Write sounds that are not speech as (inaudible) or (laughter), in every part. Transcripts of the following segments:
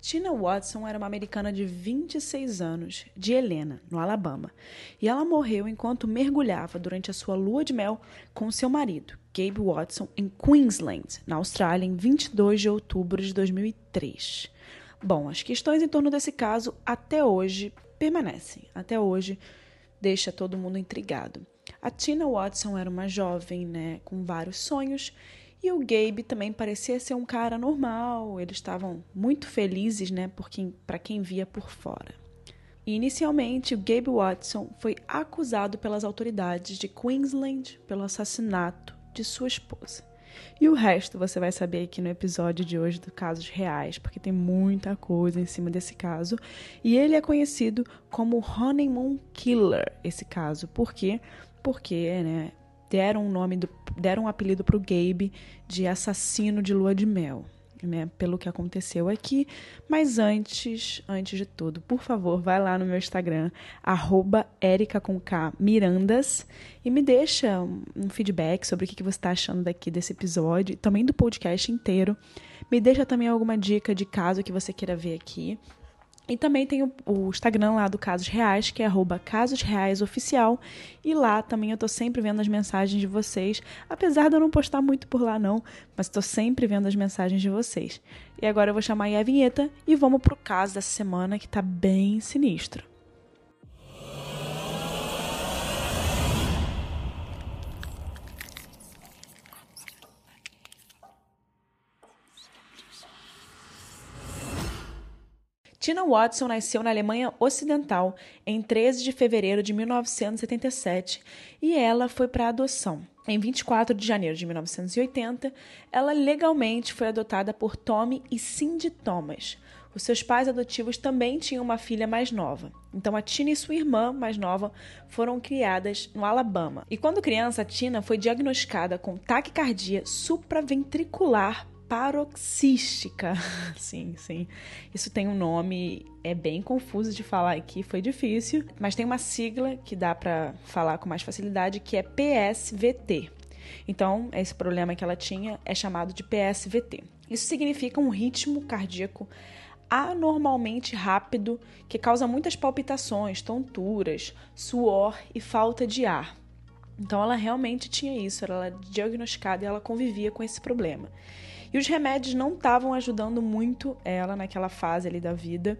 Tina Watson era uma americana de 26 anos, de Helena, no Alabama, e ela morreu enquanto mergulhava durante a sua lua de mel com seu marido, Gabe Watson, em Queensland, na Austrália, em 22 de outubro de 2003. Bom, as questões em torno desse caso até hoje permanecem, até hoje deixa todo mundo intrigado. A Tina Watson era uma jovem, né, com vários sonhos e o Gabe também parecia ser um cara normal, eles estavam muito felizes, né, para quem via por fora. Inicialmente, o Gabe Watson foi acusado pelas autoridades de Queensland pelo assassinato de sua esposa. E o resto você vai saber aqui no episódio de hoje do Casos Reais, porque tem muita coisa em cima desse caso. E ele é conhecido como Honeymoon Killer, esse caso. Por quê? Porque, né, deram um nome do, deram um apelido para o Gabe de assassino de lua de mel. Né, pelo que aconteceu aqui. Mas antes, antes de tudo, por favor, vai lá no meu Instagram, arroba Mirandas, e me deixa um feedback sobre o que você está achando daqui desse episódio, também do podcast inteiro. Me deixa também alguma dica de caso que você queira ver aqui. E também tem o, o, Instagram lá do Casos Reais, que é arroba Casos Reais Oficial. E lá também eu tô sempre vendo as mensagens de vocês. Apesar de eu não postar muito por lá, não, mas estou sempre vendo as mensagens de vocês. E agora eu vou chamar aí a vinheta e vamos pro caso dessa semana que tá bem sinistro. Tina Watson nasceu na Alemanha Ocidental em 13 de fevereiro de 1977 e ela foi para adoção. Em 24 de janeiro de 1980, ela legalmente foi adotada por Tommy e Cindy Thomas. Os seus pais adotivos também tinham uma filha mais nova. Então a Tina e sua irmã mais nova foram criadas no Alabama. E quando criança, a Tina foi diagnosticada com taquicardia supraventricular paroxística. (laughs) sim, sim. Isso tem um nome, é bem confuso de falar aqui, foi difícil, mas tem uma sigla que dá para falar com mais facilidade, que é PSVT. Então, esse problema que ela tinha é chamado de PSVT. Isso significa um ritmo cardíaco anormalmente rápido que causa muitas palpitações, tonturas, suor e falta de ar. Então ela realmente tinha isso, ela era diagnosticada e ela convivia com esse problema. E os remédios não estavam ajudando muito ela naquela fase ali da vida,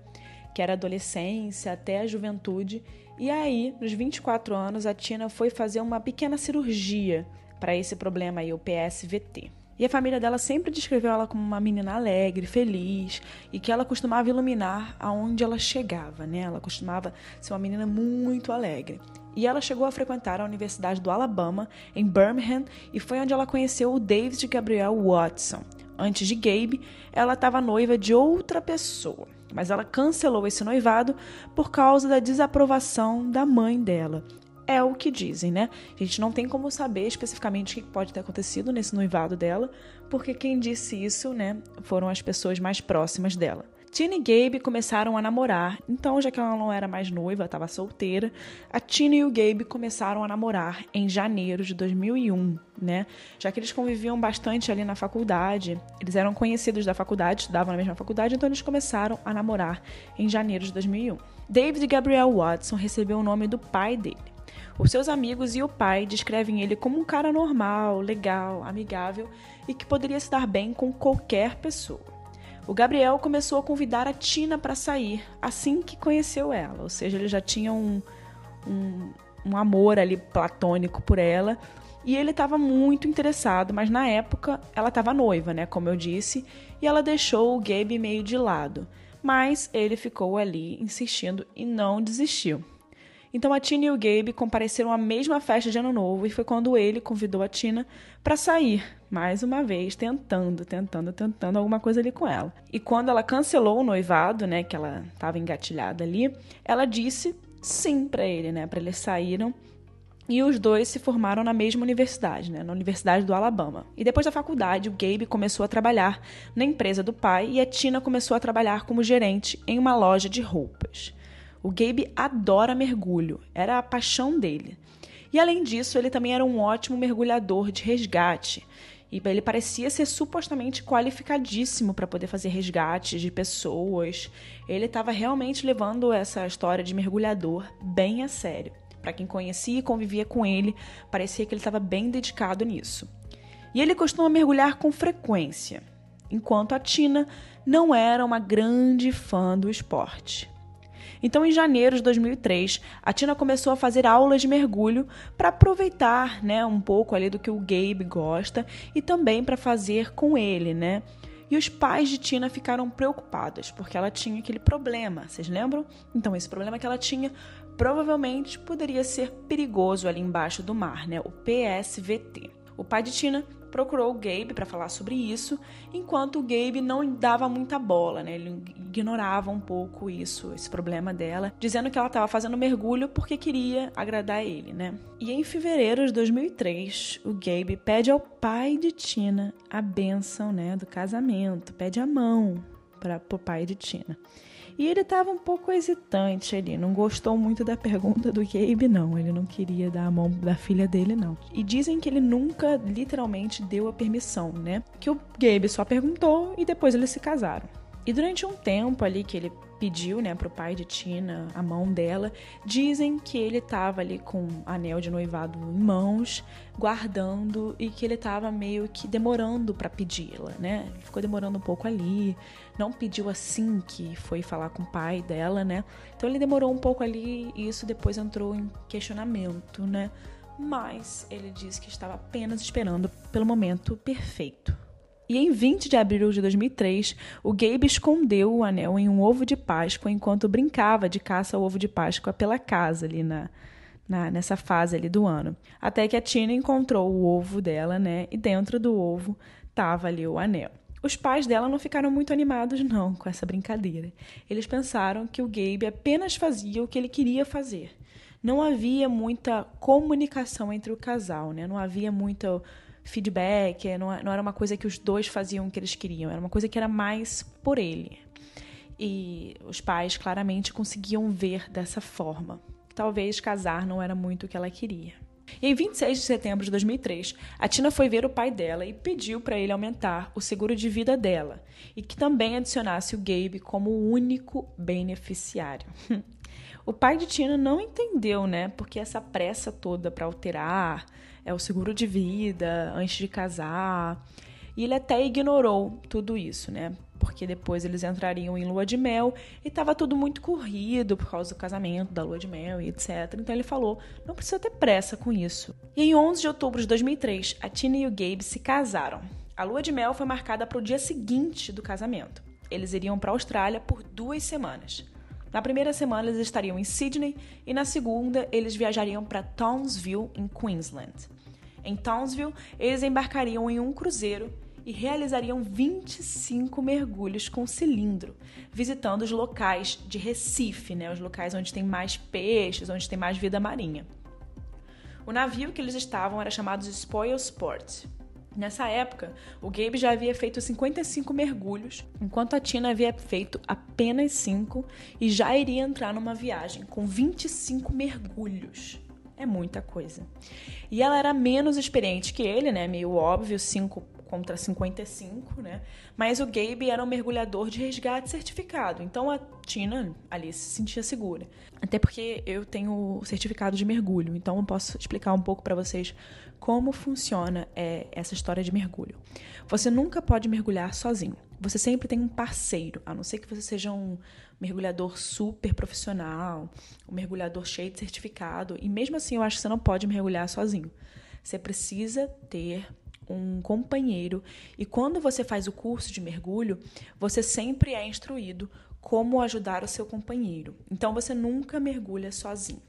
que era adolescência até a juventude. E aí, nos 24 anos, a Tina foi fazer uma pequena cirurgia para esse problema aí, o PSVT. E a família dela sempre descreveu ela como uma menina alegre, feliz e que ela costumava iluminar aonde ela chegava, né? Ela costumava ser uma menina muito alegre. E ela chegou a frequentar a Universidade do Alabama, em Birmingham, e foi onde ela conheceu o David Gabriel Watson. Antes de Gabe, ela estava noiva de outra pessoa, mas ela cancelou esse noivado por causa da desaprovação da mãe dela é o que dizem, né? A gente não tem como saber especificamente o que pode ter acontecido nesse noivado dela, porque quem disse isso, né, foram as pessoas mais próximas dela. Tina e Gabe começaram a namorar, então, já que ela não era mais noiva, estava solteira, a Tina e o Gabe começaram a namorar em janeiro de 2001, né? Já que eles conviviam bastante ali na faculdade, eles eram conhecidos da faculdade, estudavam na mesma faculdade, então eles começaram a namorar em janeiro de 2001. David Gabriel Watson recebeu o nome do pai dele. Os seus amigos e o pai descrevem ele como um cara normal, legal, amigável e que poderia se dar bem com qualquer pessoa. O Gabriel começou a convidar a Tina para sair assim que conheceu ela, ou seja, ele já tinha um, um, um amor ali platônico por ela e ele estava muito interessado, mas na época ela estava noiva, né, como eu disse, e ela deixou o Gabe meio de lado. Mas ele ficou ali insistindo e não desistiu. Então a Tina e o Gabe compareceram à mesma festa de Ano Novo e foi quando ele convidou a Tina para sair, mais uma vez, tentando, tentando, tentando alguma coisa ali com ela. E quando ela cancelou o noivado, né, que ela estava engatilhada ali, ela disse sim para ele, né, para eles saíram. E os dois se formaram na mesma universidade, né, na Universidade do Alabama. E depois da faculdade, o Gabe começou a trabalhar na empresa do pai e a Tina começou a trabalhar como gerente em uma loja de roupas. O Gabe adora mergulho, era a paixão dele. E além disso, ele também era um ótimo mergulhador de resgate. E ele parecia ser supostamente qualificadíssimo para poder fazer resgates de pessoas. Ele estava realmente levando essa história de mergulhador bem a sério. Para quem conhecia e convivia com ele, parecia que ele estava bem dedicado nisso. E ele costuma mergulhar com frequência, enquanto a Tina não era uma grande fã do esporte. Então, em janeiro de 2003, a Tina começou a fazer aulas de mergulho para aproveitar, né, um pouco ali do que o Gabe gosta e também para fazer com ele, né? E os pais de Tina ficaram preocupados porque ela tinha aquele problema, vocês lembram? Então, esse problema que ela tinha provavelmente poderia ser perigoso ali embaixo do mar, né? O PSVT. O pai de Tina procurou o Gabe para falar sobre isso, enquanto o Gabe não dava muita bola, né? Ele ignorava um pouco isso, esse problema dela, dizendo que ela estava fazendo mergulho porque queria agradar ele, né? E em fevereiro de 2003, o Gabe pede ao pai de Tina a benção, né, do casamento, pede a mão para o pai de Tina. E ele estava um pouco hesitante ali, não gostou muito da pergunta do Gabe, não. Ele não queria dar a mão da filha dele, não. E dizem que ele nunca literalmente deu a permissão, né? Que o Gabe só perguntou e depois eles se casaram. E durante um tempo ali que ele pediu, né, pro pai de Tina a mão dela, dizem que ele estava ali com anel de noivado em mãos, guardando e que ele estava meio que demorando para pedi-la, né? Ele ficou demorando um pouco ali, não pediu assim que foi falar com o pai dela, né? Então ele demorou um pouco ali e isso depois entrou em questionamento, né? Mas ele disse que estava apenas esperando pelo momento perfeito. E em 20 de abril de 2003, o Gabe escondeu o anel em um ovo de Páscoa enquanto brincava de caça ao ovo de Páscoa pela casa ali na, na, nessa fase ali do ano. Até que a Tina encontrou o ovo dela, né? E dentro do ovo tava ali o anel. Os pais dela não ficaram muito animados, não, com essa brincadeira. Eles pensaram que o Gabe apenas fazia o que ele queria fazer. Não havia muita comunicação entre o casal, né? Não havia muito feedback, é, não, não era uma coisa que os dois faziam o que eles queriam, era uma coisa que era mais por ele. E os pais claramente conseguiam ver dessa forma. Talvez casar não era muito o que ela queria. E em 26 de setembro de 2003, a Tina foi ver o pai dela e pediu para ele aumentar o seguro de vida dela e que também adicionasse o Gabe como o único beneficiário. (laughs) o pai de Tina não entendeu, né? Porque essa pressa toda para alterar é o seguro de vida antes de casar. E ele até ignorou tudo isso, né? Porque depois eles entrariam em lua de mel e estava tudo muito corrido por causa do casamento, da lua de mel e etc. Então ele falou: não precisa ter pressa com isso. E em 11 de outubro de 2003, a Tina e o Gabe se casaram. A lua de mel foi marcada para o dia seguinte do casamento. Eles iriam para a Austrália por duas semanas. Na primeira semana, eles estariam em Sydney e na segunda, eles viajariam para Townsville, em Queensland. Em Townsville, eles embarcariam em um cruzeiro e realizariam 25 mergulhos com cilindro, visitando os locais de Recife, né, os locais onde tem mais peixes, onde tem mais vida marinha. O navio que eles estavam era chamado de Spoil Sport. Nessa época, o Gabe já havia feito 55 mergulhos, enquanto a Tina havia feito apenas 5 e já iria entrar numa viagem com 25 mergulhos. É muita coisa. E ela era menos experiente que ele, né? Meio óbvio, 5 contra 55, né? Mas o Gabe era um mergulhador de resgate certificado. Então a Tina ali se sentia segura. Até porque eu tenho o certificado de mergulho, então eu posso explicar um pouco para vocês como funciona é, essa história de mergulho. Você nunca pode mergulhar sozinho. Você sempre tem um parceiro, a não ser que você seja um mergulhador super profissional, um mergulhador cheio de certificado. E mesmo assim, eu acho que você não pode mergulhar sozinho. Você precisa ter um companheiro. E quando você faz o curso de mergulho, você sempre é instruído como ajudar o seu companheiro. Então você nunca mergulha sozinho.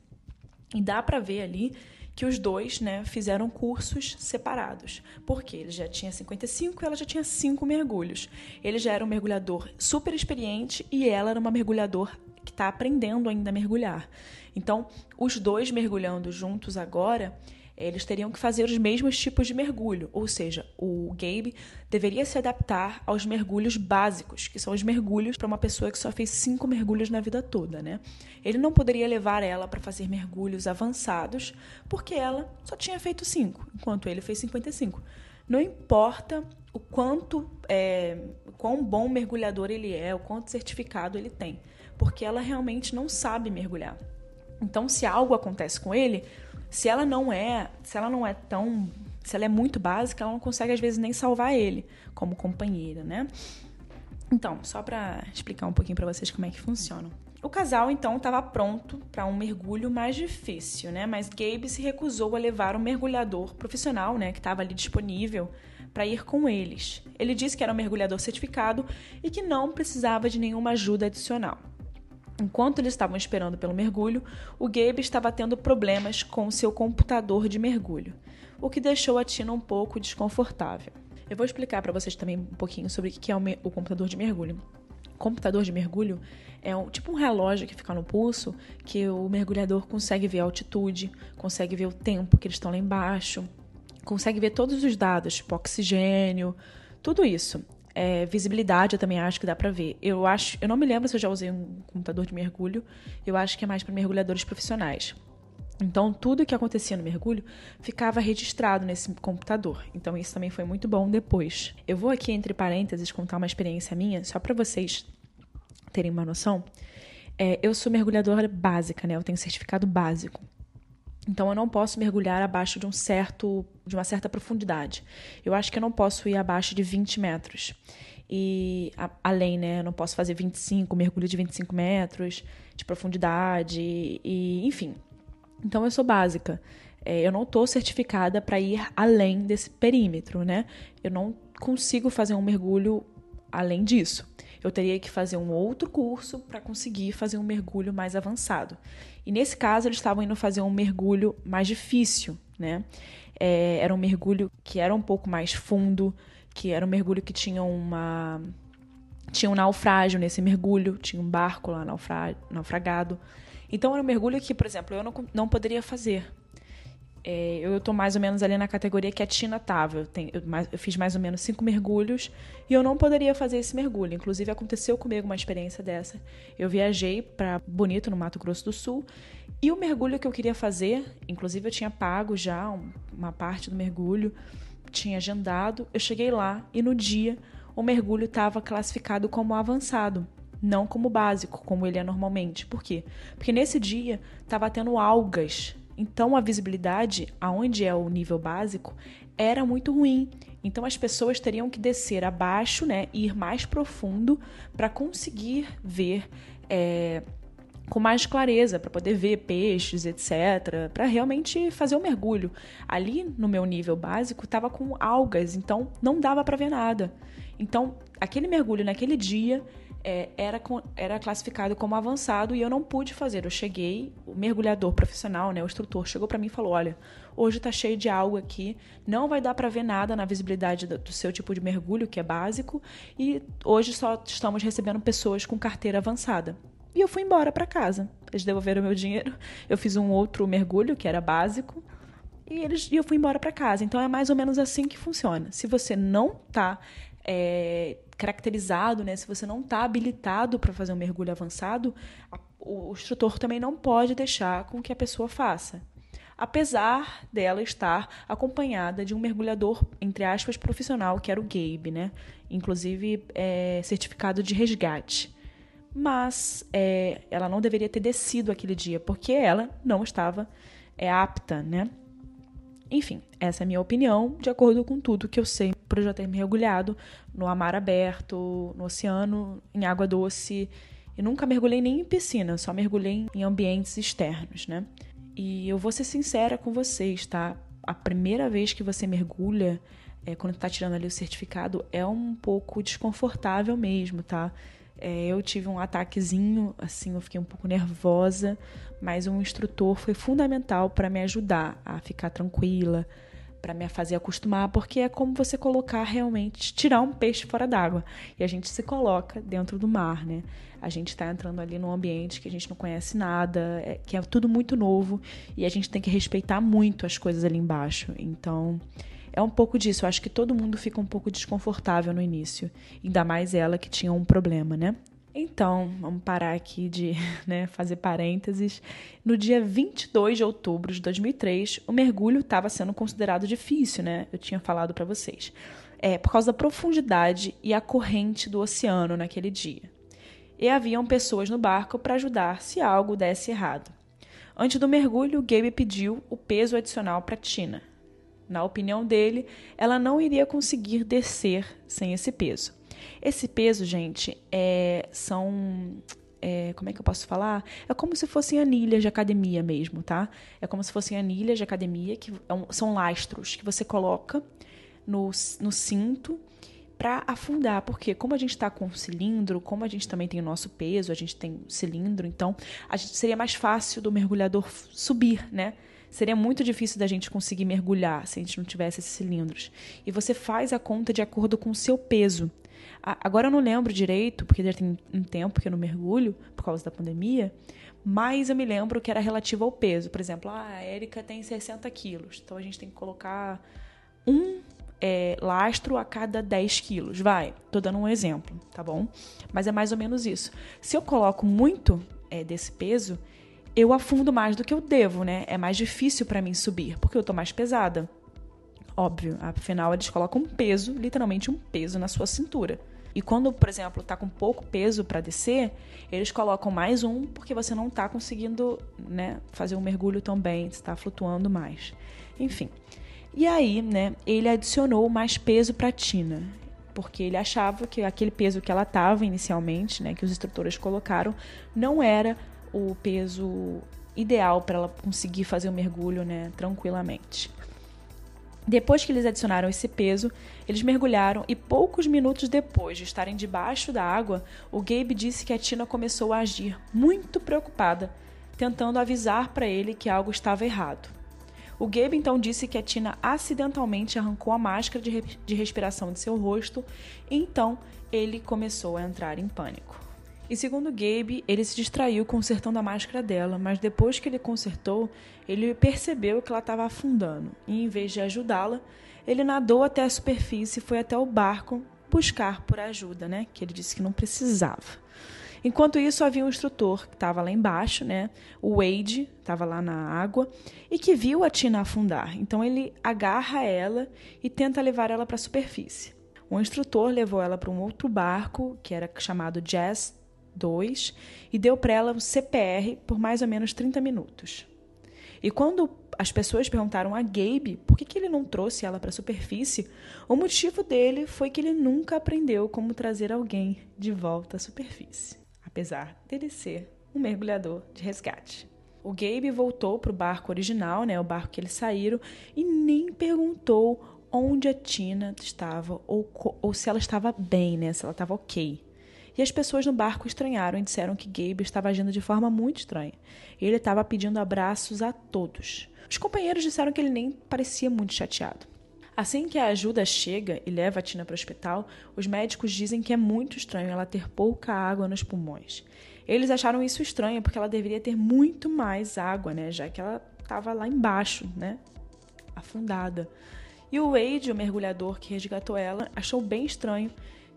E dá para ver ali que os dois né, fizeram cursos separados. Porque ele já tinha 55 e ela já tinha 5 mergulhos. Ele já era um mergulhador super experiente e ela era uma mergulhador que está aprendendo ainda a mergulhar. Então, os dois mergulhando juntos agora eles teriam que fazer os mesmos tipos de mergulho, ou seja, o Gabe deveria se adaptar aos mergulhos básicos, que são os mergulhos para uma pessoa que só fez cinco mergulhos na vida toda, né? Ele não poderia levar ela para fazer mergulhos avançados, porque ela só tinha feito cinco, enquanto ele fez 55. Não importa o quanto, é, quão bom mergulhador ele é, o quanto certificado ele tem, porque ela realmente não sabe mergulhar. Então, se algo acontece com ele, se ela não é, se ela não é tão, se ela é muito básica, ela não consegue às vezes nem salvar ele como companheira, né? Então, só para explicar um pouquinho para vocês como é que funciona. O casal então estava pronto para um mergulho mais difícil, né? Mas Gabe se recusou a levar um mergulhador profissional, né, que estava ali disponível para ir com eles. Ele disse que era um mergulhador certificado e que não precisava de nenhuma ajuda adicional. Enquanto eles estavam esperando pelo mergulho, o Gabe estava tendo problemas com seu computador de mergulho, o que deixou a Tina um pouco desconfortável. Eu vou explicar para vocês também um pouquinho sobre o que é o computador de mergulho. Computador de mergulho é um, tipo um relógio que fica no pulso, que o mergulhador consegue ver a altitude, consegue ver o tempo que eles estão lá embaixo, consegue ver todos os dados, tipo oxigênio, tudo isso. É, visibilidade eu também acho que dá para ver. Eu acho, eu não me lembro se eu já usei um computador de mergulho. Eu acho que é mais para mergulhadores profissionais. Então, tudo que acontecia no mergulho ficava registrado nesse computador. Então, isso também foi muito bom depois. Eu vou aqui, entre parênteses, contar uma experiência minha, só para vocês terem uma noção. É, eu sou mergulhadora básica, né? Eu tenho certificado básico. Então eu não posso mergulhar abaixo de um certo, de uma certa profundidade. Eu acho que eu não posso ir abaixo de 20 metros. E a, além, né, eu não posso fazer 25, mergulho de 25 metros de profundidade e, enfim. Então eu sou básica. É, eu não estou certificada para ir além desse perímetro, né? Eu não consigo fazer um mergulho além disso. Eu teria que fazer um outro curso para conseguir fazer um mergulho mais avançado. E nesse caso, eles estavam indo fazer um mergulho mais difícil, né? É, era um mergulho que era um pouco mais fundo, que era um mergulho que tinha uma. Tinha um naufrágio nesse mergulho, tinha um barco lá naufra... naufragado. Então era um mergulho que, por exemplo, eu não, não poderia fazer, é, eu estou mais ou menos ali na categoria que a Tina estava. Eu, eu, eu, fiz mais ou menos cinco mergulhos e eu não poderia fazer esse mergulho. Inclusive, aconteceu comigo uma experiência dessa. Eu viajei para Bonito, no Mato Grosso do Sul, e o mergulho que eu queria fazer, inclusive eu tinha pago já uma parte do mergulho, tinha agendado. Eu cheguei lá e no dia o mergulho estava classificado como avançado não como básico, como ele é normalmente. Por quê? Porque nesse dia estava tendo algas então a visibilidade, aonde é o nível básico, era muito ruim. Então as pessoas teriam que descer abaixo, né, ir mais profundo para conseguir ver é, com mais clareza, para poder ver peixes, etc., para realmente fazer o mergulho. Ali no meu nível básico estava com algas, então não dava para ver nada. Então aquele mergulho naquele dia é, era, era classificado como avançado e eu não pude fazer. Eu cheguei, o mergulhador profissional, né, o instrutor, chegou para mim e falou: Olha, hoje está cheio de algo aqui, não vai dar para ver nada na visibilidade do, do, seu tipo de mergulho, que é básico, e hoje só estamos recebendo pessoas com carteira avançada. E eu fui embora para casa. Eles devolveram meu dinheiro. Eu fiz um outro mergulho, que era básico, e, eles, e eu fui embora para casa. Então é mais ou menos assim que funciona. Se você não está é, caracterizado, né? Se você não está habilitado para fazer um mergulho avançado, o instrutor também não pode deixar com que a pessoa faça. Apesar dela estar acompanhada de um mergulhador, entre aspas, profissional, que era o Gabe, né? Inclusive é, certificado de resgate. Mas é, ela não deveria ter descido aquele dia, porque ela não estava é, apta, né? Enfim, essa é a minha opinião, de acordo com tudo que eu sei por já ter mergulhado no mar aberto, no oceano, em água doce. E nunca mergulhei nem em piscina, só mergulhei em ambientes externos, né? E eu vou ser sincera com vocês, tá? A primeira vez que você mergulha, é, quando tá tirando ali o certificado, é um pouco desconfortável mesmo, tá? É, eu tive um ataquezinho, assim, eu fiquei um pouco nervosa, mas um instrutor foi fundamental para me ajudar a ficar tranquila, para me fazer acostumar, porque é como você colocar realmente, tirar um peixe fora d'água. E a gente se coloca dentro do mar, né? A gente está entrando ali num ambiente que a gente não conhece nada, é, que é tudo muito novo e a gente tem que respeitar muito as coisas ali embaixo. Então, é um pouco disso. Eu acho que todo mundo fica um pouco desconfortável no início, ainda mais ela que tinha um problema, né? Então, vamos parar aqui de (laughs) né, fazer parênteses. No dia 22 de outubro de 2003, o mergulho estava sendo considerado difícil, né? Eu tinha falado para vocês. É, por causa da profundidade e a corrente do oceano naquele dia. E haviam pessoas no barco para ajudar se algo desse errado. Antes do mergulho, Gabe pediu o peso adicional para Tina. Na opinião dele, ela não iria conseguir descer sem esse peso. Esse peso, gente, é, são. É, como é que eu posso falar? É como se fossem anilhas de academia mesmo, tá? É como se fossem anilhas de academia, que é são lastros que você coloca no, no cinto para afundar, porque como a gente está com cilindro, como a gente também tem o nosso peso, a gente tem cilindro, então a gente, seria mais fácil do mergulhador subir, né? Seria muito difícil da gente conseguir mergulhar se a gente não tivesse esses cilindros. E você faz a conta de acordo com o seu peso. Agora eu não lembro direito, porque já tem um tempo que eu não mergulho, por causa da pandemia, mas eu me lembro que era relativo ao peso. Por exemplo, ah, a Érica tem 60 quilos, então a gente tem que colocar um é, lastro a cada 10 quilos. Vai, tô dando um exemplo, tá bom? Mas é mais ou menos isso. Se eu coloco muito é, desse peso, eu afundo mais do que eu devo, né? É mais difícil para mim subir, porque eu tô mais pesada. Óbvio, afinal eles colocam um peso, literalmente um peso na sua cintura. E quando, por exemplo, tá com pouco peso para descer, eles colocam mais um porque você não tá conseguindo, né, fazer um mergulho tão bem, está flutuando mais. Enfim. E aí, né, ele adicionou mais peso para Tina, porque ele achava que aquele peso que ela tava inicialmente, né, que os instrutores colocaram, não era o peso ideal para ela conseguir fazer o mergulho, né, tranquilamente. Depois que eles adicionaram esse peso, eles mergulharam e poucos minutos depois de estarem debaixo da água, o Gabe disse que a Tina começou a agir muito preocupada, tentando avisar para ele que algo estava errado. O Gabe então disse que a Tina acidentalmente arrancou a máscara de, de respiração de seu rosto e então ele começou a entrar em pânico. E segundo Gabe, ele se distraiu consertando a máscara dela, mas depois que ele consertou, ele percebeu que ela estava afundando. E em vez de ajudá-la, ele nadou até a superfície e foi até o barco buscar por ajuda, né? Que ele disse que não precisava. Enquanto isso, havia um instrutor que estava lá embaixo, né? O Wade estava lá na água e que viu a Tina afundar. Então ele agarra ela e tenta levar ela para a superfície. O instrutor levou ela para um outro barco, que era chamado Jazz 2 e deu para ela um CPR por mais ou menos 30 minutos. E quando as pessoas perguntaram a Gabe por que, que ele não trouxe ela para a superfície, o motivo dele foi que ele nunca aprendeu como trazer alguém de volta à superfície, apesar dele ser um mergulhador de resgate. O Gabe voltou para o barco original, né, o barco que eles saíram, e nem perguntou onde a Tina estava ou, ou se ela estava bem, né, se ela estava ok. E as pessoas no barco estranharam e disseram que Gabe estava agindo de forma muito estranha. Ele estava pedindo abraços a todos. Os companheiros disseram que ele nem parecia muito chateado. Assim que a ajuda chega e leva a Tina para o hospital, os médicos dizem que é muito estranho ela ter pouca água nos pulmões. Eles acharam isso estranho porque ela deveria ter muito mais água, né, já que ela estava lá embaixo, né, afundada. E o Wade, o mergulhador que resgatou ela, achou bem estranho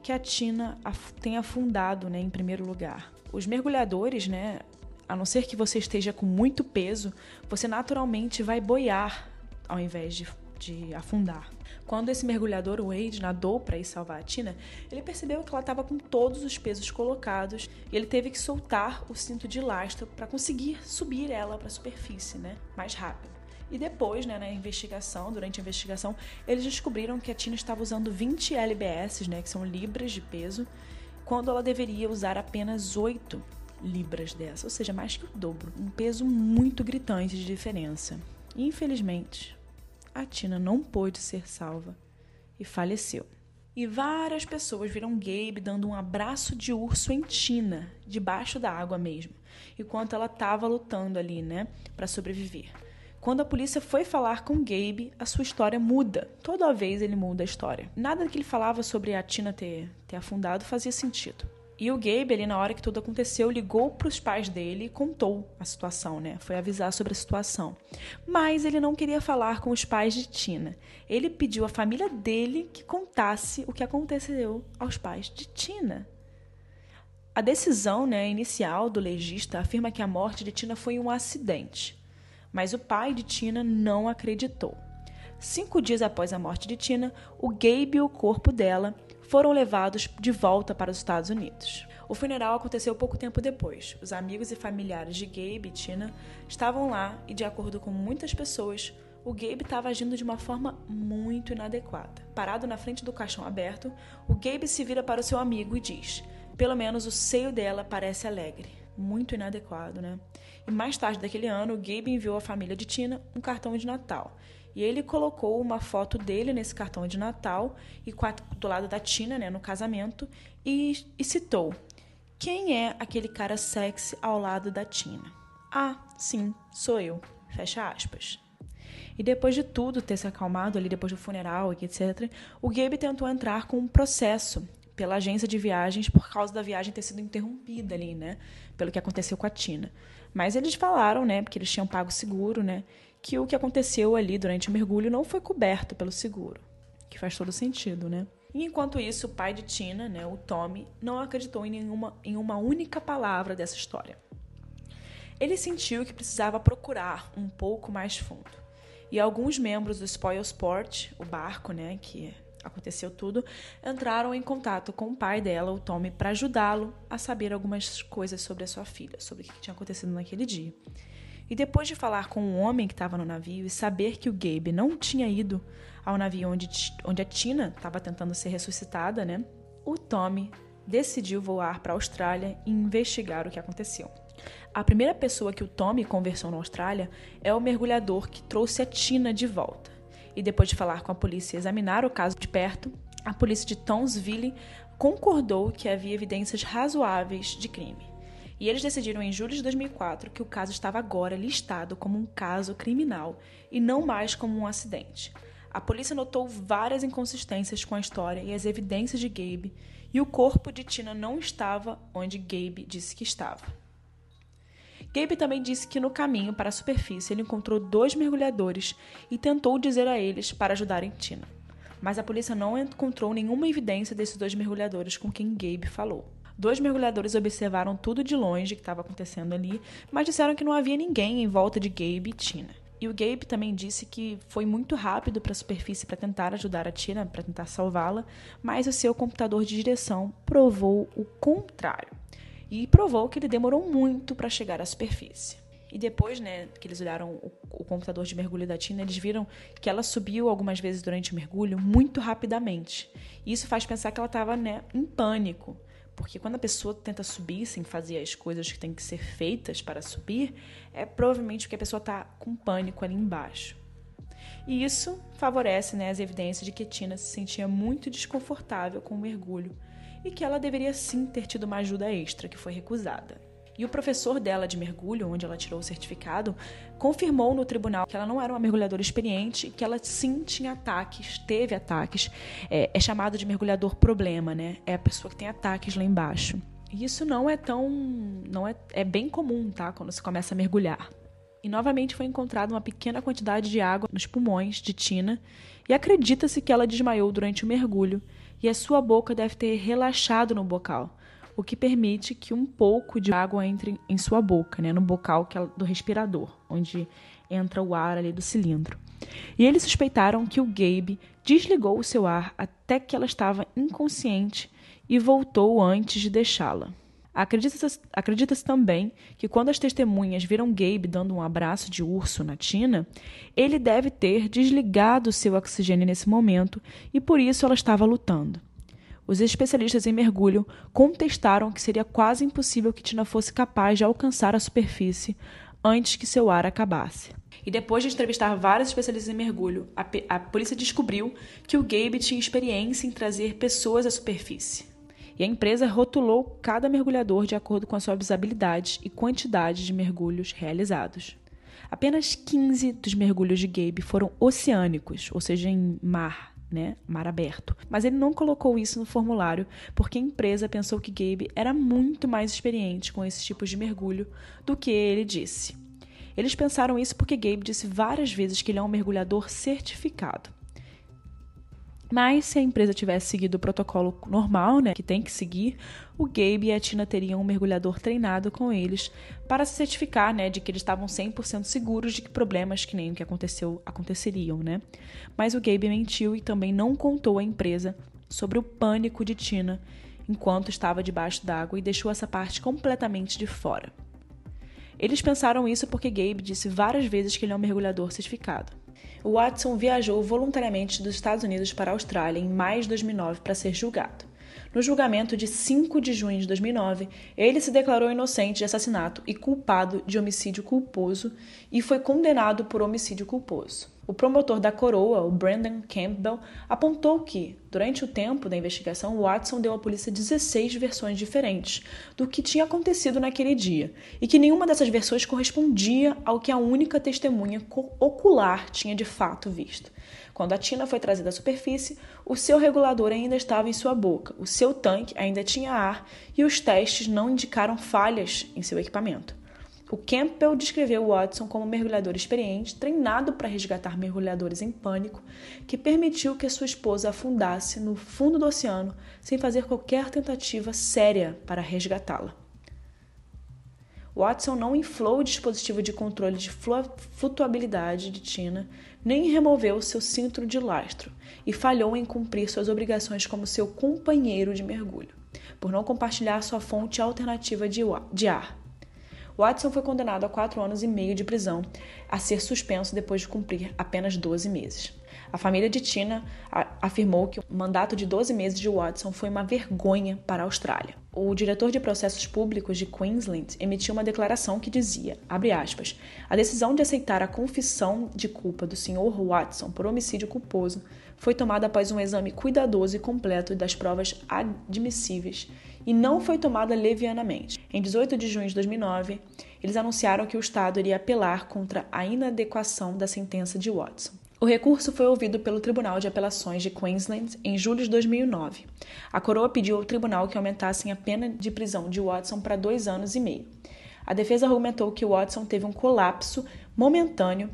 que a Tina tem afundado né, em primeiro lugar. Os mergulhadores, né, a não ser que você esteja com muito peso, você naturalmente vai boiar ao invés de, de afundar. Quando esse mergulhador, Wade, nadou para ir salvar a Tina, ele percebeu que ela estava com todos os pesos colocados e ele teve que soltar o cinto de lastro para conseguir subir ela para a superfície, né, mais rápido. E depois, né, na investigação, durante a investigação, eles descobriram que a Tina estava usando 20 lbs, né, que são libras de peso, quando ela deveria usar apenas 8 libras dessa, ou seja, mais que o dobro. Um peso muito gritante de diferença. Infelizmente, a Tina não pôde ser salva e faleceu. E várias pessoas viram Gabe dando um abraço de urso em Tina, debaixo da água mesmo, enquanto ela estava lutando ali, né, para sobreviver. Quando a polícia foi falar com Gabe, a sua história muda. Toda vez ele muda a história. Nada que ele falava sobre a Tina ter, ter afundado fazia sentido. E o Gabe, ali na hora que tudo aconteceu, ligou para os pais dele e contou a situação, né? Foi avisar sobre a situação. Mas ele não queria falar com os pais de Tina. Ele pediu à família dele que contasse o que aconteceu aos pais de Tina. A decisão né, inicial do legista afirma que a morte de Tina foi um acidente mas o pai de Tina não acreditou. Cinco dias após a morte de Tina, o Gabe e o corpo dela foram levados de volta para os Estados Unidos. O funeral aconteceu pouco tempo depois. Os amigos e familiares de Gabe e Tina estavam lá e, de acordo com muitas pessoas, o Gabe estava agindo de uma forma muito inadequada. Parado na frente do caixão aberto, o Gabe se vira para o seu amigo e diz: Pelo menos o seio dela parece alegre. Muito inadequado, né? E mais tarde daquele ano, Gabe enviou à família de Tina um cartão de Natal. E ele colocou uma foto dele nesse cartão de Natal e do lado da Tina, né, no casamento, e, e citou: Quem é aquele cara sexy ao lado da Tina? Ah, sim, sou eu. Fecha aspas. E depois de tudo ter se acalmado ali, depois do funeral e etc., o Gabe tentou entrar com um processo pela agência de viagens por causa da viagem ter sido interrompida ali, né? Pelo que aconteceu com a Tina. Mas eles falaram, né, porque eles tinham pago seguro, né, que o que aconteceu ali durante o mergulho não foi coberto pelo seguro, que faz todo sentido, né? E enquanto isso, o pai de Tina, né, o Tommy, não acreditou em nenhuma em uma única palavra dessa história. Ele sentiu que precisava procurar um pouco mais fundo. E alguns membros do Spoil Sport, o barco, né, que aconteceu tudo, entraram em contato com o pai dela, o Tommy, para ajudá-lo a saber algumas coisas sobre a sua filha, sobre o que tinha acontecido naquele dia. E depois de falar com o homem que estava no navio e saber que o Gabe não tinha ido ao navio onde, onde a Tina estava tentando ser ressuscitada, né? O Tommy decidiu voar para a Austrália e investigar o que aconteceu. A primeira pessoa que o Tommy conversou na Austrália é o mergulhador que trouxe a Tina de volta e depois de falar com a polícia e examinar o caso de perto, a polícia de Townsville concordou que havia evidências razoáveis de crime. E eles decidiram em julho de 2004 que o caso estava agora listado como um caso criminal e não mais como um acidente. A polícia notou várias inconsistências com a história e as evidências de Gabe, e o corpo de Tina não estava onde Gabe disse que estava. Gabe também disse que no caminho para a superfície ele encontrou dois mergulhadores e tentou dizer a eles para ajudarem Tina. Mas a polícia não encontrou nenhuma evidência desses dois mergulhadores com quem Gabe falou. Dois mergulhadores observaram tudo de longe que estava acontecendo ali, mas disseram que não havia ninguém em volta de Gabe e Tina. E o Gabe também disse que foi muito rápido para a superfície para tentar ajudar a Tina, para tentar salvá-la, mas o seu computador de direção provou o contrário e provou que ele demorou muito para chegar à superfície. E depois, né, que eles olharam o, o, computador de mergulho da Tina, eles viram que ela subiu algumas vezes durante o mergulho muito rapidamente. E isso faz pensar que ela estava, né, em pânico. Porque quando a pessoa tenta subir sem fazer as coisas que têm que ser feitas para subir, é provavelmente porque a pessoa está com pânico ali embaixo. E isso favorece né, as evidências de que Tina se sentia muito desconfortável com o mergulho e que ela deveria sim ter tido uma ajuda extra, que foi recusada. E o professor dela de mergulho, onde ela tirou o certificado, confirmou no tribunal que ela não era uma mergulhadora experiente, que ela sim tinha ataques, teve ataques. É, é chamado de mergulhador problema, né? É a pessoa que tem ataques lá embaixo. E isso não é tão. não é, é bem comum, tá? Quando se começa a mergulhar. E novamente foi encontrada uma pequena quantidade de água nos pulmões de Tina, e acredita-se que ela desmaiou durante o mergulho e a sua boca deve ter relaxado no bocal, o que permite que um pouco de água entre em sua boca, né, no bocal é do respirador, onde entra o ar ali do cilindro. E eles suspeitaram que o Gabe desligou o seu ar até que ela estava inconsciente e voltou antes de deixá-la. Acredita-se acredita também que quando as testemunhas viram Gabe dando um abraço de urso na Tina, ele deve ter desligado seu oxigênio nesse momento e por isso ela estava lutando. Os especialistas em mergulho contestaram que seria quase impossível que Tina fosse capaz de alcançar a superfície antes que seu ar acabasse. E depois de entrevistar vários especialistas em mergulho, a, a polícia descobriu que o Gabe tinha experiência em trazer pessoas à superfície e a empresa rotulou cada mergulhador de acordo com as suas habilidades e quantidade de mergulhos realizados. Apenas 15 dos mergulhos de Gabe foram oceânicos, ou seja, em mar, né, mar aberto. Mas ele não colocou isso no formulário porque a empresa pensou que Gabe era muito mais experiente com esses tipos de mergulho do que ele disse. Eles pensaram isso porque Gabe disse várias vezes que ele é um mergulhador certificado. Mas se a empresa tivesse seguido o protocolo normal, né, que tem que seguir, o Gabe e a Tina teriam um mergulhador treinado com eles para se certificar, né, de que eles estavam 100% seguros de que problemas que nem o que aconteceu aconteceriam, né? Mas o Gabe mentiu e também não contou à empresa sobre o pânico de Tina enquanto estava debaixo d'água e deixou essa parte completamente de fora. Eles pensaram isso porque Gabe disse várias vezes que ele é um mergulhador certificado. Watson viajou voluntariamente dos Estados Unidos para a Austrália em maio de 2009 para ser julgado. No julgamento de 5 de junho de 2009, ele se declarou inocente de assassinato e culpado de homicídio culposo e foi condenado por homicídio culposo. O promotor da coroa, o Brandon Campbell, apontou que, durante o tempo da investigação, Watson deu à polícia 16 versões diferentes do que tinha acontecido naquele dia e que nenhuma dessas versões correspondia ao que a única testemunha ocular tinha de fato visto. Quando a Tina foi trazida à superfície, o seu regulador ainda estava em sua boca, o seu tanque ainda tinha ar e os testes não indicaram falhas em seu equipamento. O Campbell descreveu Watson como um mergulhador experiente, treinado para resgatar mergulhadores em pânico, que permitiu que sua esposa afundasse no fundo do oceano sem fazer qualquer tentativa séria para resgatá-la. Watson não inflou o dispositivo de controle de flutuabilidade de Tina, nem removeu seu cinto de lastro e falhou em cumprir suas obrigações como seu companheiro de mergulho, por não compartilhar sua fonte alternativa de ar. Watson foi condenado a quatro anos e meio de prisão, a ser suspenso depois de cumprir apenas 12 meses. A família de Tina afirmou que o mandato de 12 meses de Watson foi uma vergonha para a Austrália. O diretor de processos públicos de Queensland emitiu uma declaração que dizia, aspas, a decisão de aceitar a confissão de culpa do Sr. Watson por homicídio culposo foi tomada após um exame cuidadoso e completo das provas admissíveis e não foi tomada levianamente. Em 18 de junho de 2009, eles anunciaram que o Estado iria apelar contra a inadequação da sentença de Watson. O recurso foi ouvido pelo Tribunal de Apelações de Queensland em julho de 2009. A coroa pediu ao tribunal que aumentassem a pena de prisão de Watson para dois anos e meio. A defesa argumentou que Watson teve um colapso momentâneo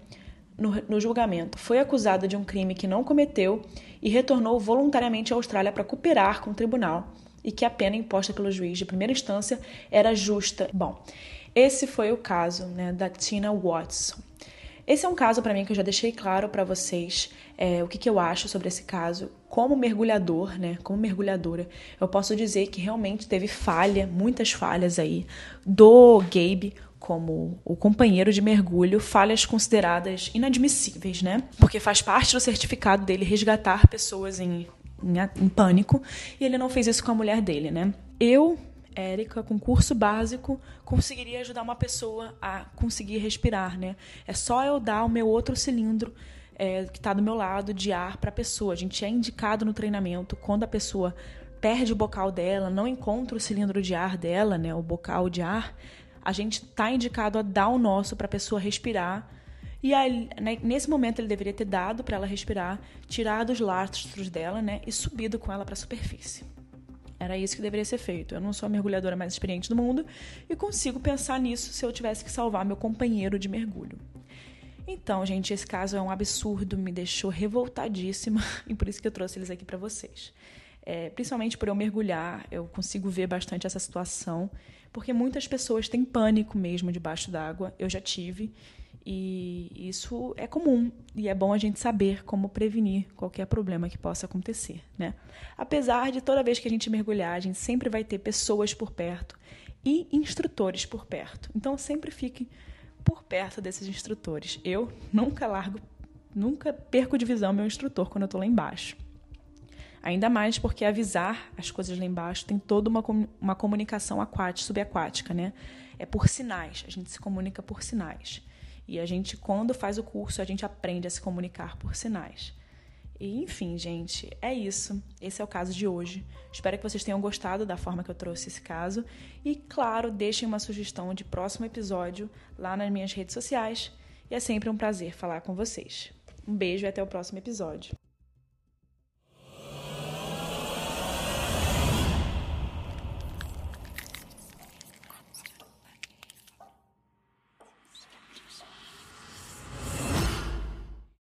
no, no, julgamento. Foi acusado de um crime que não cometeu e retornou voluntariamente à Austrália para cooperar com o tribunal e que a pena imposta pelo juiz de primeira instância era justa. Bom, esse foi o caso né, da Tina Watson. Esse é um caso para mim que eu já deixei claro para vocês é, o que, que eu acho sobre esse caso. Como mergulhador, né? Como mergulhadora, eu posso dizer que realmente teve falha, muitas falhas aí do Gabe como o companheiro de mergulho, falhas consideradas inadmissíveis, né? Porque faz parte do certificado dele resgatar pessoas em em, em pânico, e ele não fez isso com a mulher dele, né? Eu, Érica, com curso básico, conseguiria ajudar uma pessoa a conseguir respirar, né? É só eu dar o meu outro cilindro é, que está do meu lado de ar para a pessoa. A gente é indicado no treinamento quando a pessoa perde o bocal dela, não encontra o cilindro de ar dela, né, o bocal de ar, a gente está indicado a dar o nosso para a pessoa respirar e aí, né, nesse momento ele deveria ter dado para ela respirar, tirado os lastros dela, né, e subido com ela para a superfície. Era isso que deveria ser feito. Eu não sou a mergulhadora mais experiente do mundo e consigo pensar nisso se eu tivesse que salvar meu companheiro de mergulho. Então, gente, esse caso é um absurdo, me deixou revoltadíssima (laughs) e por isso que eu trouxe eles aqui para vocês. É, principalmente por eu mergulhar, eu consigo ver bastante essa situação, porque muitas pessoas têm pânico mesmo debaixo d'água. Eu já tive e isso é comum e é bom a gente saber como prevenir qualquer problema que possa acontecer, né? Apesar de toda vez que a gente mergulhar, a gente sempre vai ter pessoas por perto e instrutores por perto. Então sempre fique por perto desses instrutores. Eu nunca largo, nunca perco de visão meu instrutor quando eu estou lá embaixo. Ainda mais porque avisar as coisas lá embaixo tem toda uma, uma comunicação aquática, subaquática, né? É por sinais, a gente se comunica por sinais. E a gente, quando faz o curso, a gente aprende a se comunicar por sinais. E, enfim, gente, é isso. Esse é o caso de hoje. Espero que vocês tenham gostado da forma que eu trouxe esse caso. E, claro, deixem uma sugestão de próximo episódio lá nas minhas redes sociais. e é sempre um prazer falar com vocês. Um beijo e até o próximo episódio.